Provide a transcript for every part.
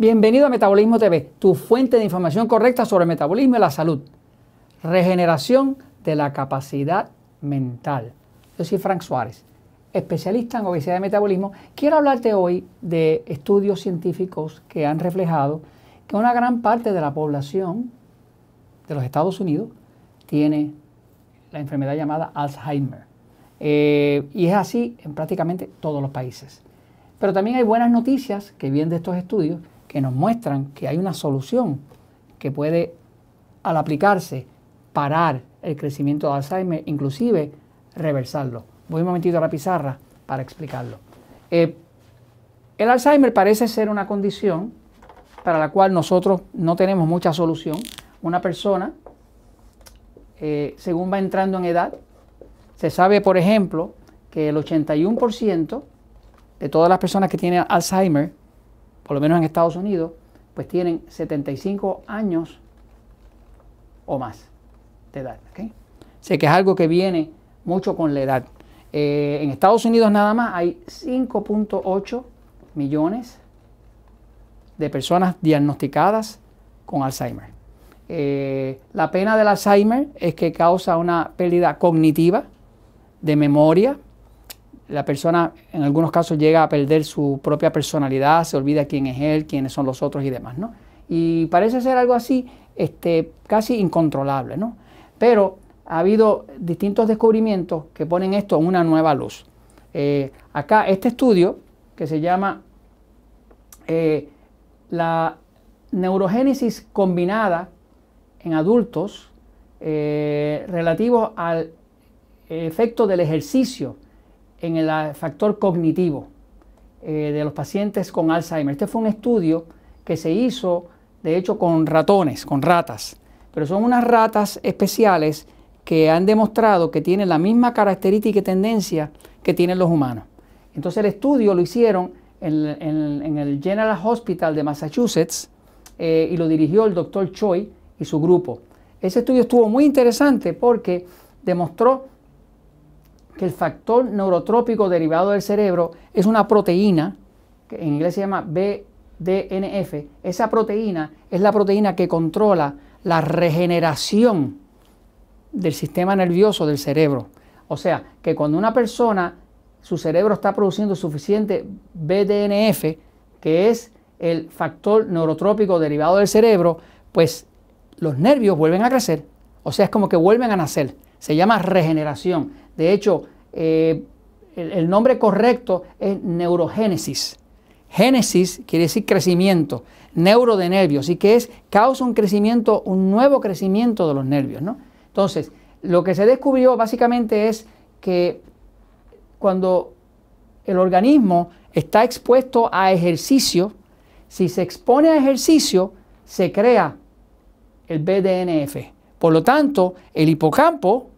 Bienvenido a Metabolismo TV, tu fuente de información correcta sobre el metabolismo y la salud. Regeneración de la capacidad mental. Yo soy Frank Suárez, especialista en obesidad y metabolismo. Quiero hablarte hoy de estudios científicos que han reflejado que una gran parte de la población de los Estados Unidos tiene la enfermedad llamada Alzheimer. Eh, y es así en prácticamente todos los países. Pero también hay buenas noticias que vienen de estos estudios que nos muestran que hay una solución que puede, al aplicarse, parar el crecimiento de Alzheimer, inclusive reversarlo. Voy un momentito a la pizarra para explicarlo. Eh, el Alzheimer parece ser una condición para la cual nosotros no tenemos mucha solución. Una persona, eh, según va entrando en edad, se sabe, por ejemplo, que el 81% de todas las personas que tienen Alzheimer por lo menos en Estados Unidos, pues tienen 75 años o más de edad. Sé que es algo que viene mucho con la edad. Eh, en Estados Unidos nada más hay 5.8 millones de personas diagnosticadas con Alzheimer. Eh, la pena del Alzheimer es que causa una pérdida cognitiva, de memoria, la persona en algunos casos llega a perder su propia personalidad, se olvida quién es él, quiénes son los otros y demás, ¿no? Y parece ser algo así este, casi incontrolable, ¿no? Pero ha habido distintos descubrimientos que ponen esto en una nueva luz. Eh, acá este estudio que se llama eh, la neurogénesis combinada en adultos eh, relativo al efecto del ejercicio en el factor cognitivo eh, de los pacientes con Alzheimer. Este fue un estudio que se hizo, de hecho, con ratones, con ratas, pero son unas ratas especiales que han demostrado que tienen la misma característica y tendencia que tienen los humanos. Entonces el estudio lo hicieron en, el General Hospital de Massachusetts eh, y lo dirigió el doctor Choi y su grupo. Ese estudio estuvo muy interesante porque demostró que el factor neurotrópico derivado del cerebro es una proteína, que en inglés se llama BDNF. Esa proteína es la proteína que controla la regeneración del sistema nervioso del cerebro. O sea, que cuando una persona, su cerebro está produciendo suficiente BDNF, que es el factor neurotrópico derivado del cerebro, pues los nervios vuelven a crecer. O sea, es como que vuelven a nacer. Se llama regeneración. De hecho, eh, el, nombre correcto es neurogénesis. Génesis quiere decir crecimiento, neuro de nervios, y que es, causa un crecimiento, un nuevo crecimiento de los nervios. ¿no? Entonces, lo que se descubrió básicamente es que cuando el organismo está expuesto a ejercicio, si se expone a ejercicio, se crea el BDNF. Por lo tanto, el hipocampo,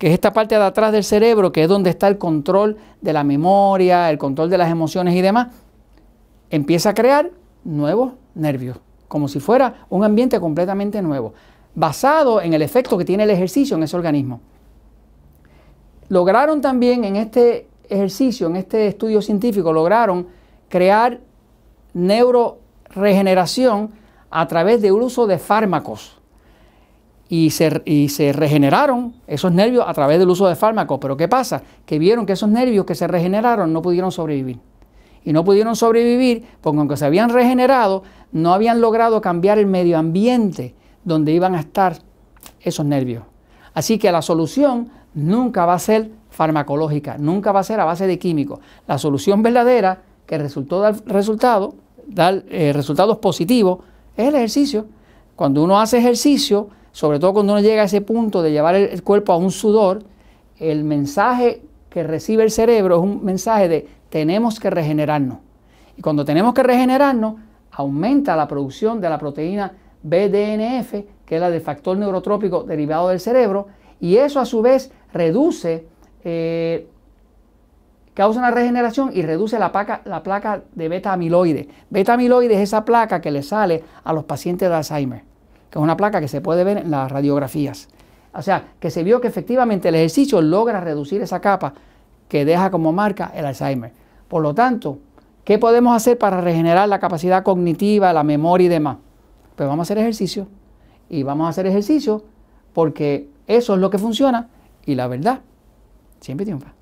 que es esta parte de atrás del cerebro, que es donde está el control de la memoria, el control de las emociones y demás, empieza a crear nuevos nervios, como si fuera un ambiente completamente nuevo, basado en el efecto que tiene el ejercicio en ese organismo. Lograron también en este ejercicio, en este estudio científico, lograron crear neuroregeneración a través del uso de fármacos y se, regeneraron esos nervios a través del uso de fármacos. Pero ¿qué pasa? Que vieron que esos nervios que se regeneraron no pudieron sobrevivir. Y no pudieron sobrevivir porque aunque se habían regenerado, no habían logrado cambiar el medio ambiente donde iban a estar esos nervios. Así que la solución nunca va a ser farmacológica, nunca va a ser a base de químicos. La solución verdadera que resultó dar resultado, dar eh, resultados positivos, es el ejercicio. Cuando uno hace ejercicio, sobre todo cuando uno llega a ese punto de llevar el, cuerpo a un sudor, el mensaje que recibe el cerebro es un mensaje de tenemos que regenerarnos. Y cuando tenemos que regenerarnos, aumenta la producción de la proteína BDNF, que es la del factor neurotrópico derivado del cerebro, y eso a su vez reduce, eh, causa una regeneración y reduce la placa, la placa de beta amiloide. Beta amiloide es esa placa que le sale a los pacientes de Alzheimer que es una placa que se puede ver en las radiografías. O sea, que se vio que efectivamente el ejercicio logra reducir esa capa que deja como marca el Alzheimer. Por lo tanto, ¿Qué podemos hacer para regenerar la capacidad cognitiva, la memoria y demás? Pues vamos a hacer ejercicio. Y vamos a hacer ejercicio porque eso es lo que funciona y la verdad siempre triunfa.